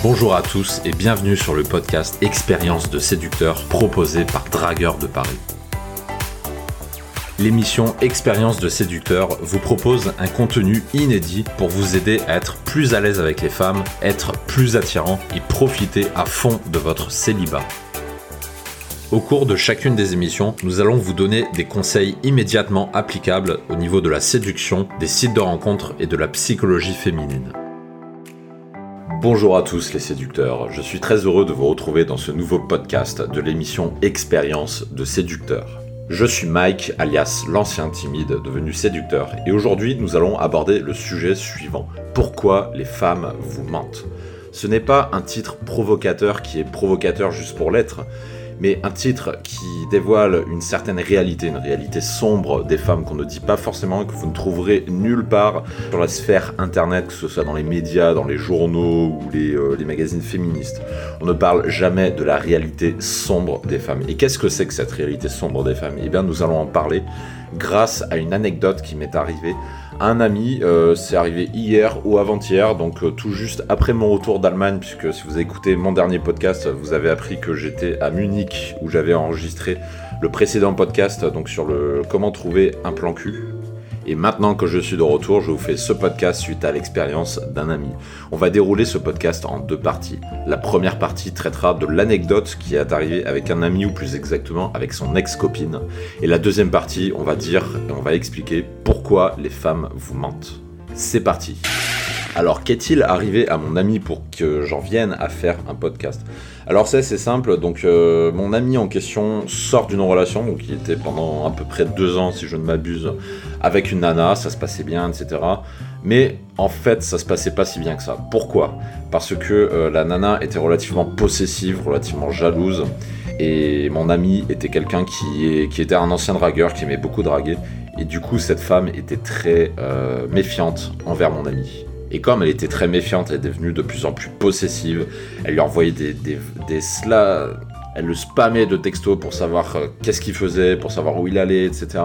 Bonjour à tous et bienvenue sur le podcast Expérience de séducteur proposé par Dragueur de Paris. L'émission Expérience de séducteur vous propose un contenu inédit pour vous aider à être plus à l'aise avec les femmes, être plus attirant et profiter à fond de votre célibat. Au cours de chacune des émissions, nous allons vous donner des conseils immédiatement applicables au niveau de la séduction, des sites de rencontres et de la psychologie féminine. Bonjour à tous les séducteurs, je suis très heureux de vous retrouver dans ce nouveau podcast de l'émission Expérience de séducteur. Je suis Mike, alias l'ancien timide devenu séducteur, et aujourd'hui nous allons aborder le sujet suivant. Pourquoi les femmes vous mentent? Ce n'est pas un titre provocateur qui est provocateur juste pour l'être, mais un titre qui dévoile une certaine réalité, une réalité sombre des femmes qu'on ne dit pas forcément et que vous ne trouverez nulle part sur la sphère internet, que ce soit dans les médias, dans les journaux ou les, euh, les magazines féministes. On ne parle jamais de la réalité sombre des femmes. Et qu'est-ce que c'est que cette réalité sombre des femmes? Eh bien, nous allons en parler grâce à une anecdote qui m'est arrivée un ami. Euh, c'est arrivé hier ou avant-hier, donc euh, tout juste après mon retour d'Allemagne, puisque si vous écouté mon dernier podcast, vous avez appris que j'étais à Munich où j'avais enregistré le précédent podcast, donc sur le comment trouver un plan cul. Et maintenant que je suis de retour, je vous fais ce podcast suite à l'expérience d'un ami. On va dérouler ce podcast en deux parties. La première partie traitera de l'anecdote qui est arrivée avec un ami ou plus exactement avec son ex-copine. Et la deuxième partie, on va dire et on va expliquer pourquoi les femmes vous mentent. C'est parti. Alors qu'est-il arrivé à mon ami pour que j'en vienne à faire un podcast? Alors c'est simple, donc euh, mon ami en question sort d'une relation, donc il était pendant à peu près deux ans si je ne m'abuse, avec une nana, ça se passait bien, etc. Mais en fait ça se passait pas si bien que ça. Pourquoi? Parce que euh, la nana était relativement possessive, relativement jalouse, et mon ami était quelqu'un qui, qui était un ancien dragueur, qui aimait beaucoup draguer, et du coup cette femme était très euh, méfiante envers mon ami. Et comme elle était très méfiante, elle est devenue de plus en plus possessive. Elle lui envoyait des, des, elle le spammait de textos pour savoir euh, qu'est-ce qu'il faisait, pour savoir où il allait, etc.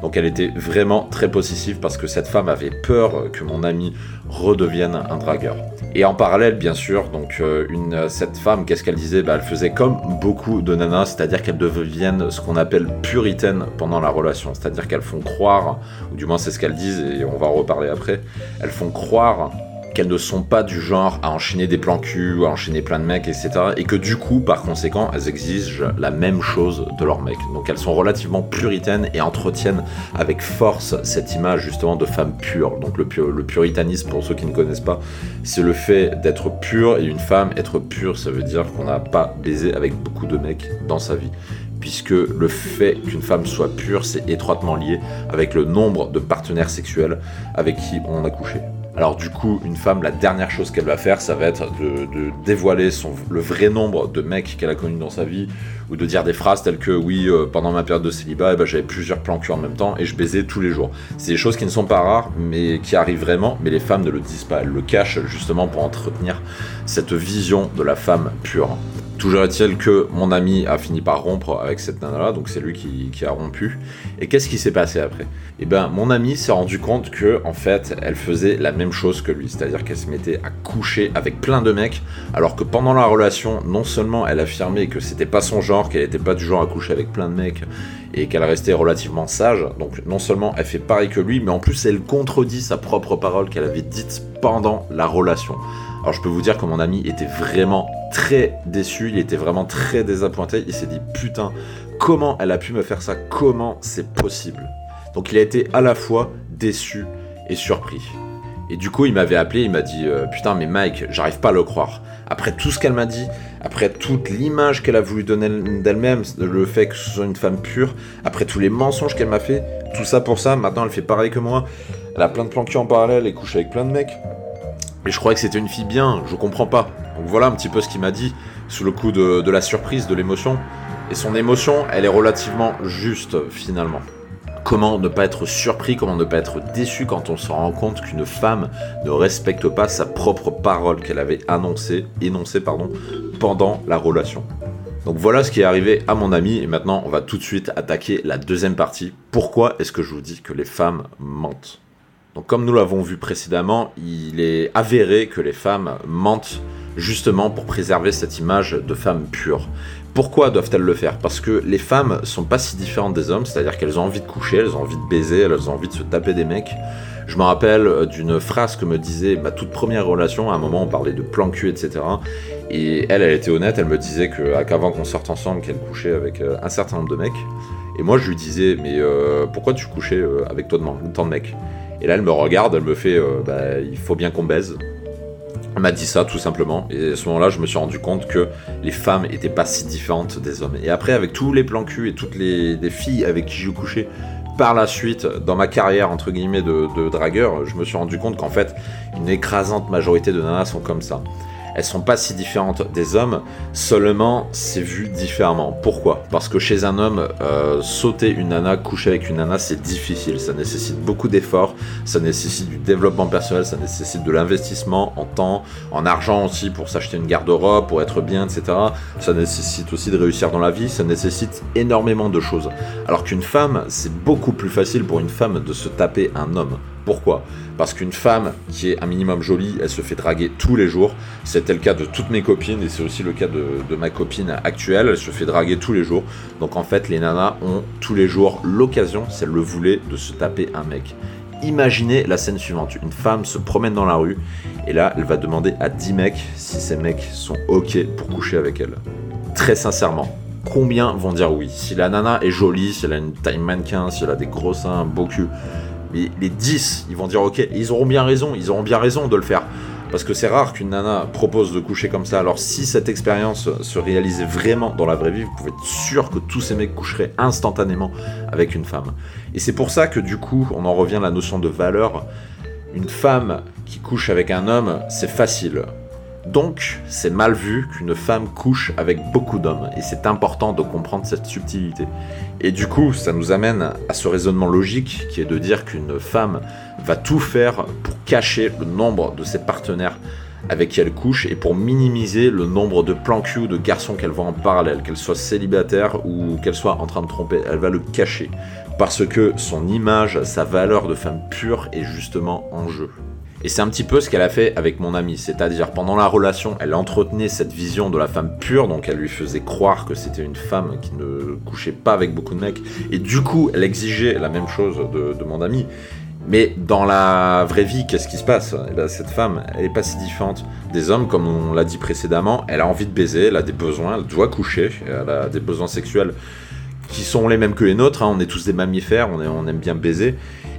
Donc elle était vraiment très possessive parce que cette femme avait peur que mon ami redevienne un dragueur. Et en parallèle, bien sûr, donc euh, une, cette femme, qu'est-ce qu'elle disait? Bah, Elle faisait comme beaucoup de nanas, c'est-à-dire qu'elles deviennent ce qu'on appelle puritaines pendant la relation. C'est-à-dire qu'elles font croire, ou du moins c'est ce qu'elles disent, et on va en reparler après, elles font croire qu'elles ne sont pas du genre à enchaîner des plans cul, à enchaîner plein de mecs, etc. Et que du coup, par conséquent, elles exigent la même chose de leurs mecs. Donc elles sont relativement puritaines et entretiennent avec force cette image justement de femme pure. Donc le, puritanisme, pour ceux qui ne connaissent pas, c'est le fait d'être pur et une femme être pure, ça veut dire qu'on n'a pas baisé avec beaucoup de mecs dans sa vie puisque le fait qu'une femme soit pure, c'est étroitement lié avec le nombre de partenaires sexuels avec qui on a couché. Alors du coup, une femme, la dernière chose qu'elle va faire, ça va être de, dévoiler le vrai nombre de mecs qu'elle a connus dans sa vie, ou de dire des phrases telles que oui, euh, pendant ma période de célibat, eh ben, j'avais plusieurs plans cul en même temps et je baisais tous les jours. C'est des choses qui ne sont pas rares, mais qui arrivent vraiment, mais les femmes ne le disent pas, elles le cachent justement pour entretenir cette vision de la femme pure. Toujours est-il que mon ami a fini par rompre avec cette nana-là, donc c'est lui qui, a rompu. Et qu'est-ce qui s'est passé après? Eh ben, mon ami s'est rendu compte que, en fait, elle faisait la même chose que lui, c'est-à-dire qu'elle se mettait à coucher avec plein de mecs, alors que pendant la relation, non seulement elle affirmait que c'était pas son genre, qu'elle était pas du genre à coucher avec plein de mecs, et qu'elle restait relativement sage, donc non seulement elle fait pareil que lui, mais en plus elle contredit sa propre parole qu'elle avait dite pendant la relation. Alors je peux vous dire que mon ami était vraiment très déçu, il était vraiment très désappointé, il s'est dit putain, comment elle a pu me faire ça? Comment c'est possible? Donc il a été à la fois déçu et surpris. Et du coup, il m'avait appelé, il m'a dit euh, Putain, mais Mike, j'arrive pas à le croire. Après tout ce qu'elle m'a dit, après toute l'image qu'elle a voulu donner d'elle-même, le fait que ce soit une femme pure, après tous les mensonges qu'elle m'a fait, tout ça pour ça, maintenant elle fait pareil que moi. Elle a plein de plans en parallèle et couche avec plein de mecs. Et je croyais que c'était une fille bien, je comprends pas. Donc voilà un petit peu ce qu'il m'a dit, sous le coup de, la surprise, de l'émotion. Et son émotion, elle est relativement juste finalement. Comment ne pas être surpris, comment ne pas être déçu quand on se rend compte qu'une femme ne respecte pas sa propre parole qu'elle avait annoncée, énoncée pendant la relation. Donc voilà ce qui est arrivé à mon ami et maintenant on va tout de suite attaquer la deuxième partie. Pourquoi est-ce que je vous dis que les femmes mentent? Donc comme nous l'avons vu précédemment, il est avéré que les femmes mentent justement pour préserver cette image de femme pure. Pourquoi doivent-elles le faire? Parce que les femmes sont pas si différentes des hommes, c'est-à-dire qu'elles ont envie de coucher, elles ont envie de baiser, elles ont envie de se taper des mecs. Je me rappelle euh, d'une phrase que me disait ma toute première relation, à un moment on parlait de plan cul, etc. Et elle, elle était honnête, elle me disait qu'avant qu'on sorte ensemble, qu'elle couchait avec euh, un certain nombre de mecs. Et moi je lui disais, mais euh, pourquoi tu couchais avec toi de tant de mecs? Et là elle me regarde, elle me fait, bah, il faut bien qu'on baise. Elle m'a dit ça tout simplement. Et à ce moment-là, je me suis rendu compte que les femmes étaient pas si différentes des hommes. Et après, avec tous les plans cul et toutes les, filles avec qui j'ai couché par la suite, dans ma carrière entre guillemets de dragueur, je me suis rendu compte qu'en fait, une écrasante majorité de nanas sont comme ça elles sont pas si différentes des hommes, seulement c'est vu différemment. Pourquoi? Parce que chez un homme, euh, sauter une nana, coucher avec une nana, c'est difficile, ça nécessite beaucoup d'efforts, ça nécessite du développement personnel, ça nécessite de l'investissement en temps, en argent aussi pour s'acheter une garde-robe, pour être bien, etc. Ça nécessite aussi de réussir dans la vie, ça nécessite énormément de choses. Alors qu'une femme, c'est beaucoup plus facile pour une femme de se taper un homme. Pourquoi? Parce qu'une femme qui est un minimum jolie, elle se fait draguer tous les jours. C'était le cas de toutes mes copines et c'est aussi le cas de, ma copine actuelle. Elle se fait draguer tous les jours. Donc en fait, les nanas ont tous les jours l'occasion, si elles le voulaient, de se taper un mec. Imaginez la scène suivante. Une femme se promène dans la rue et là, elle va demander à 10 mecs si ces mecs sont OK pour coucher avec elle. Très sincèrement, combien vont dire oui? Si la nana est jolie, si elle a une taille mannequin, si elle a des gros seins, un beau cul, les 10, ils vont dire ok, ils auront bien raison, ils auront bien raison de le faire. Parce que c'est rare qu'une nana propose de coucher comme ça. Alors si cette expérience se réalisait vraiment dans la vraie vie, vous pouvez être sûr que tous ces mecs coucheraient instantanément avec une femme. Et c'est pour ça que du coup, on en revient à la notion de valeur. Une femme qui couche avec un homme, c'est facile. Donc, c'est mal vu qu'une femme couche avec beaucoup d'hommes, et c'est important de comprendre cette subtilité. Et du coup, ça nous amène à ce raisonnement logique qui est de dire qu'une femme va tout faire pour cacher le nombre de ses partenaires avec qui elle couche et pour minimiser le nombre de plans cul de garçons qu'elle voit en parallèle, qu'elle soit célibataire ou qu'elle soit en train de tromper, elle va le cacher parce que son image, sa valeur de femme pure est justement en jeu. Et c'est un petit peu ce qu'elle a fait avec mon amie, c'est-à-dire pendant la relation, elle entretenait cette vision de la femme pure, donc elle lui faisait croire que c'était une femme qui ne couchait pas avec beaucoup de mecs, et du coup elle exigeait la même chose de, mon amie. Mais dans la vraie vie, qu'est-ce qui se passe? Eh ben, Cette femme, elle est pas si différente des hommes, comme on l'a dit précédemment. Elle a envie de baiser, elle a des besoins, elle doit coucher, elle a des besoins sexuels qui sont les mêmes que les nôtres. Hein. On est tous des mammifères, on, on aime bien baiser.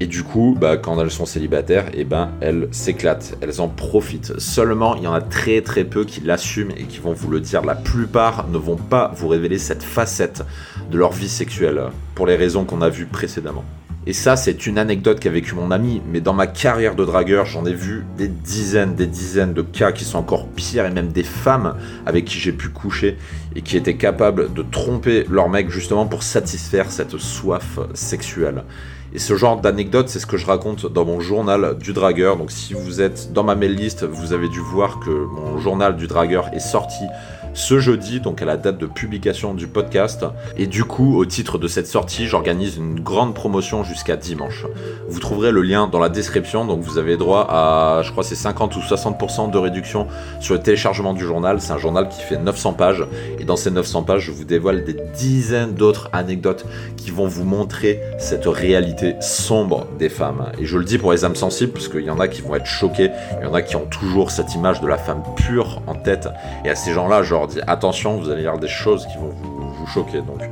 Et du coup, bah, quand elles sont célibataires, et eh ben, elles s'éclatent, elles en profitent. Seulement, il y en a très très peu qui l'assument et qui vont vous le dire. La plupart ne vont pas vous révéler cette facette de leur vie sexuelle, pour les raisons qu'on a vues précédemment. Et ça, c'est une anecdote qu'a vécu mon ami, mais dans ma carrière de dragueur, j'en ai vu des dizaines, des dizaines de cas qui sont encore pires, et même des femmes avec qui j'ai pu coucher et qui étaient capables de tromper leur mec justement pour satisfaire cette soif sexuelle. Et ce genre d'anecdote, c'est ce que je raconte dans mon journal du dragueur. Donc si vous êtes dans ma mail list, vous avez dû voir que mon journal du dragueur est sorti ce jeudi, donc à la date de publication du podcast. Et du coup, au titre de cette sortie, j'organise une grande promotion jusqu'à dimanche. Vous trouverez le lien dans la description, donc vous avez droit à, je crois, c'est 50 ou 60% de réduction sur le téléchargement du journal. C'est un journal qui fait 900 pages. Et dans ces 900 pages, je vous dévoile des dizaines d'autres anecdotes qui vont vous montrer cette réalité sombre des femmes. Et je le dis pour les âmes sensibles, parce qu'il y en a qui vont être choqués, il y en a qui ont toujours cette image de la femme pure en tête. Et à ces gens-là, je attention, vous allez lire des choses qui vont vous, vous choquer. Donc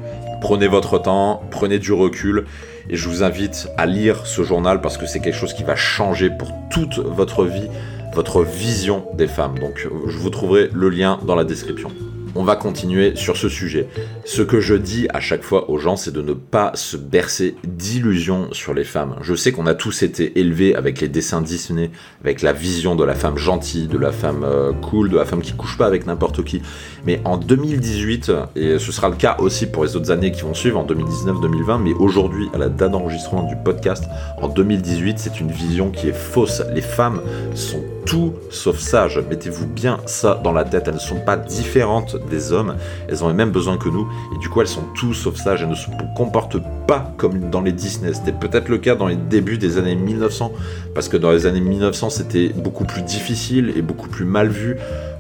prenez votre temps, prenez du recul. Et je vous invite à lire ce journal parce que c'est quelque chose qui va changer pour toute votre vie, votre vision des femmes. Donc je vous trouverai le lien dans la description on va continuer sur ce sujet. Ce que je dis à chaque fois aux gens, c'est de ne pas se bercer d'illusions sur les femmes. Je sais qu'on a tous été élevés avec les dessins Disney, avec la vision de la femme gentille, de la femme euh, cool, de la femme qui couche pas avec n'importe qui. Mais en 2018, et ce sera le cas aussi pour les autres années qui vont suivre, en 2019-2020, mais aujourd'hui, à la date d'enregistrement du podcast, en 2018, c'est une vision qui est fausse. Les femmes sont tout sauf sages. Mettez-vous bien ça dans la tête. Elles ne sont pas différentes des hommes, elles ont les mêmes besoins que nous, et du coup elles sont tout sauf sages, elles ne se comportent pas comme dans les Disney. C'était peut-être le cas dans les débuts des années 1900, parce que dans les années 1900 c'était beaucoup plus difficile et beaucoup plus mal vu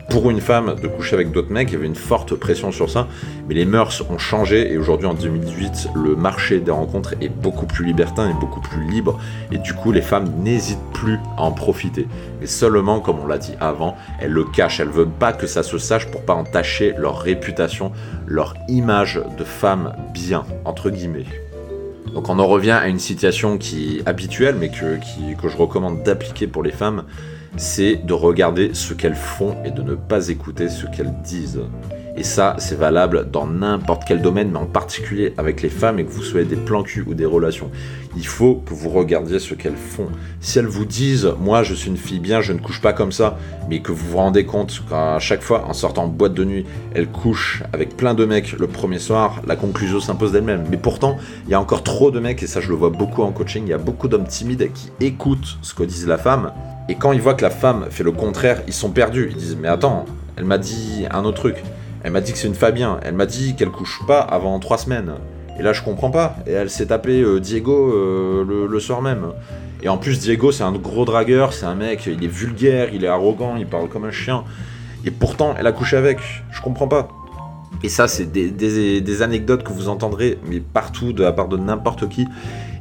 pour une femme de coucher avec d'autres mecs, il y avait une forte pression sur ça, mais les mœurs ont changé et aujourd'hui en 2018, le marché des rencontres est beaucoup plus libertin et beaucoup plus libre et du coup les femmes n'hésitent plus à en profiter. Mais seulement, comme on l'a dit avant, elles le cachent, elles veulent pas que ça se sache pour pas entacher leur réputation, leur image de femme bien, entre guillemets. Donc on en revient à une situation qui est habituelle mais que je recommande d'appliquer pour les femmes, c'est de regarder ce qu'elles font et de ne pas écouter ce qu'elles disent. Et ça, c'est valable dans n'importe quel domaine, mais en particulier avec les femmes et que vous soyez des plans cul ou des relations. Il faut que vous regardiez ce qu'elles font. Si elles vous disent, moi je suis une fille bien, je ne couche pas comme ça, mais que vous vous rendez compte qu'à chaque fois, en sortant en boîte de nuit, elles couchent avec plein de mecs le premier soir, la conclusion s'impose d'elle-même. Mais pourtant, il y a encore trop de mecs, et ça je le vois beaucoup en coaching, il y a beaucoup d'hommes timides qui écoutent ce que disent la femme, et quand ils voient que la femme fait le contraire, ils sont perdus. Ils disent, mais attends, elle m'a dit un autre truc. Elle m'a dit que c'est une Fabien. Elle m'a dit qu'elle couche pas avant trois semaines. Et là, je comprends pas. Et elle s'est tapé euh, Diego euh, le, soir même. Et en plus, Diego, c'est un gros dragueur. C'est un mec, il est vulgaire, il est arrogant, il parle comme un chien. Et pourtant, elle a couché avec. Je comprends pas. Et ça, c'est des, anecdotes que vous entendrez, mais partout, de la part de n'importe qui.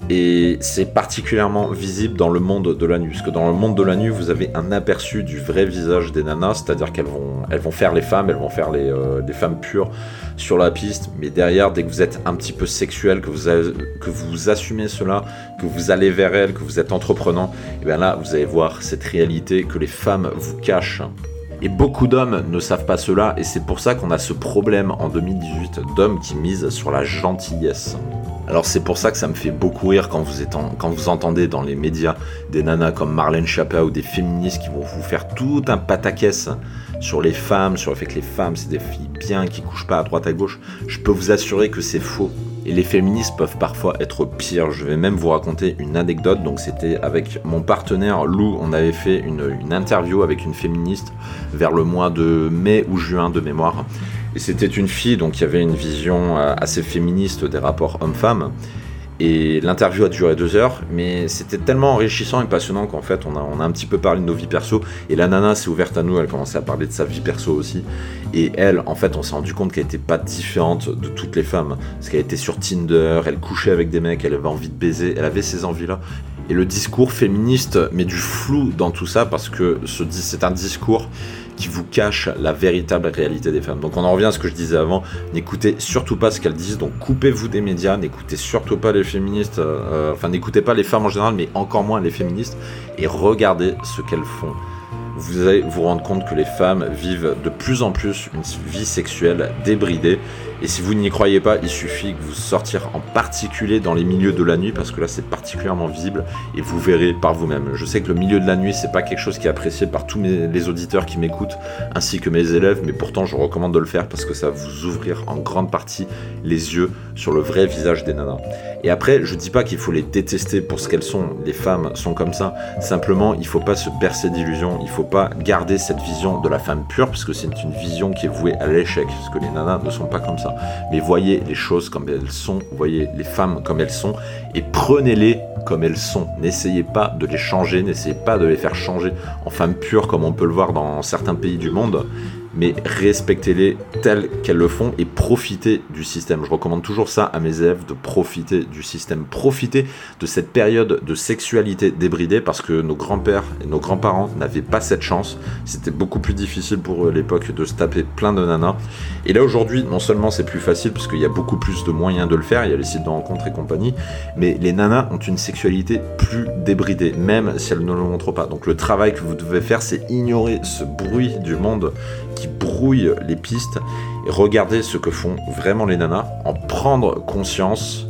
Et c'est particulièrement visible dans le monde de la nuit, parce que dans le monde de la nuit, vous avez un aperçu du vrai visage des nanas, c'est-à-dire qu'elles vont, elles vont faire les femmes, elles vont faire les, euh, femmes pures sur la piste, mais derrière, dès que vous êtes un petit peu sexuel, que vous, que vous assumez cela, que vous allez vers elles, que vous êtes entreprenant, et bien là, vous allez voir cette réalité que les femmes vous cachent. Et beaucoup d'hommes ne savent pas cela, et c'est pour ça qu'on a ce problème en 2018 d'hommes qui misent sur la gentillesse. Alors c'est pour ça que ça me fait beaucoup rire quand vous, entendez dans les médias des nanas comme Marlène Schiappa ou des féministes qui vont vous faire tout un pataquès sur les femmes, sur le fait que les femmes c'est des filles bien qui couchent pas à droite à gauche. Je peux vous assurer que c'est faux. Et les féministes peuvent parfois être pires. Je vais même vous raconter une anecdote. Donc c'était avec mon partenaire Lou, on avait fait une, interview avec une féministe vers le mois de mai ou juin de mémoire. Et c'était une fille donc qui avait une vision euh, assez féministe des rapports hommes-femmes. Et l'interview a duré deux heures, mais c'était tellement enrichissant et passionnant qu'en fait, on a, un petit peu parlé de nos vies perso. Et la nana s'est ouverte à nous, elle commençait à parler de sa vie perso aussi. Et elle, en fait, on s'est rendu compte qu'elle n'était pas différente de toutes les femmes. Parce qu'elle était sur Tinder, elle couchait avec des mecs, elle avait envie de baiser, elle avait ces envies-là. Et le discours féministe met du flou dans tout ça parce que c'est un discours qui vous cache la véritable réalité des femmes. Donc on en revient à ce que je disais avant, n'écoutez surtout pas ce qu'elles disent, donc coupez-vous des médias, n'écoutez surtout pas les féministes, euh, enfin n'écoutez pas les femmes en général, mais encore moins les féministes, et regardez ce qu'elles font vous allez vous rendre compte que les femmes vivent de plus en plus une vie sexuelle débridée. Et si vous n'y croyez pas, il suffit que vous sortir en particulier dans les milieux de la nuit, parce que là c'est particulièrement visible, et vous verrez par vous-même. Je sais que le milieu de la nuit, c'est pas quelque chose qui est apprécié par tous les auditeurs qui m'écoutent, ainsi que mes élèves, mais pourtant je recommande de le faire parce que ça va vous ouvrir en grande partie les yeux sur le vrai visage des nanas. Et après, je dis pas qu'il faut les détester pour ce qu'elles sont, les femmes sont comme ça, simplement il faut pas se bercer d'illusions, il faut pas garder cette vision de la femme pure, parce que c'est une vision qui est vouée à l'échec, parce que les nanas ne sont pas comme ça. Mais voyez les choses comme elles sont, voyez les femmes comme elles sont, et prenez-les comme elles sont. N'essayez pas de les changer, n'essayez pas de les faire changer en femmes pures comme on peut le voir dans certains pays du monde mais respectez-les telles qu'elles le font et profitez du système. Je recommande toujours ça à mes élèves, de profiter du système. Profitez de cette période de sexualité débridée parce que nos grands-pères et nos grands-parents n'avaient pas cette chance. C'était beaucoup plus difficile pour l'époque de se taper plein de nanas. Et là aujourd'hui, non seulement c'est plus facile parce qu'il y a beaucoup plus de moyens de le faire, il y a les sites de rencontres et compagnie, mais les nanas ont une sexualité plus débridée, même si elles ne le montrent pas. Donc le travail que vous devez faire, c'est ignorer ce bruit du monde qui brouille les pistes et regarder ce que font vraiment les nanas, en prendre conscience,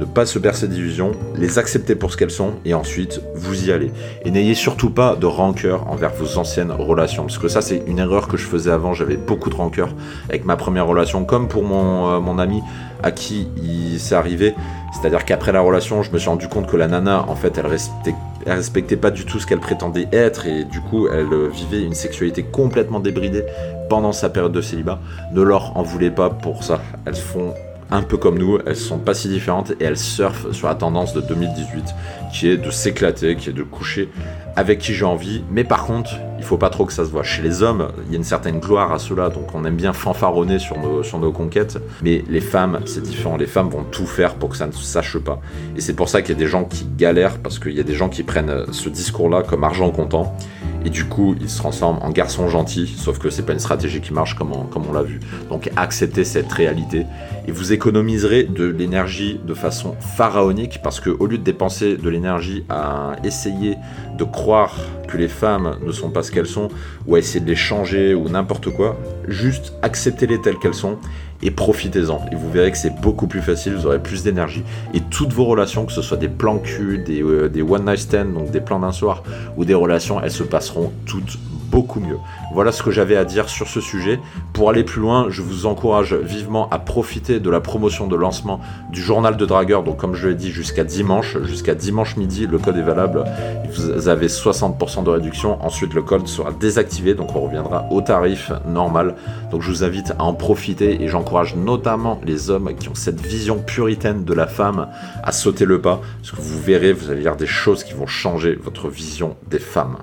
ne pas se bercer d'illusions, les accepter pour ce qu'elles sont et ensuite vous y allez. Et n'ayez surtout pas de rancœur envers vos anciennes relations, parce que ça c'est une erreur que je faisais avant, j'avais beaucoup de rancœur avec ma première relation, comme pour mon, euh, ami à qui il s'est arrivé. C'est-à-dire qu'après la relation, je me suis rendu compte que la nana, en fait, elle respectait, respectait pas du tout ce qu'elle prétendait être et du coup, elle vivait une sexualité complètement débridée pendant sa période de célibat. Ne leur en voulez pas pour ça. Elles font un peu comme nous, elles sont pas si différentes et elles surfent sur la tendance de 2018 qui est de s'éclater, qui est de coucher avec qui j'ai envie. Mais par contre, il faut pas trop que ça se voit. Chez les hommes, il y a une certaine gloire à cela, donc on aime bien fanfaronner sur nos, sur nos conquêtes. Mais les femmes, c'est différent. Les femmes vont tout faire pour que ça ne se sache pas. Et c'est pour ça qu'il y a des gens qui galèrent, parce qu'il y a des gens qui prennent ce discours-là comme argent comptant. Et du coup, ils se transforment en garçons gentils, sauf que c'est pas une stratégie qui marche comme on, comme on l'a vu. Donc acceptez cette réalité et vous économiserez de l'énergie de façon pharaonique parce que au lieu de dépenser de l'énergie à essayer de que les femmes ne sont pas ce qu'elles sont ou à essayer de les changer ou n'importe quoi, juste acceptez-les telles qu'elles sont et profitez-en. Et vous verrez que c'est beaucoup plus facile, vous aurez plus d'énergie. Et toutes vos relations, que ce soit des plans cul, des, euh, des one night stand, donc des plans d'un soir, ou des relations, elles se passeront toutes beaucoup mieux. Voilà ce que j'avais à dire sur ce sujet. Pour aller plus loin, je vous encourage vivement à profiter de la promotion de lancement du journal de dragueur. Donc comme je l'ai dit, jusqu'à dimanche, jusqu'à dimanche midi, le code est valable. Vous avez 60% de réduction. Ensuite, le code sera désactivé, donc on reviendra au tarif normal. Donc je vous invite à en profiter et j'encourage notamment les hommes qui ont cette vision puritaine de la femme à sauter le pas, parce que vous verrez, vous allez lire des choses qui vont changer votre vision des femmes.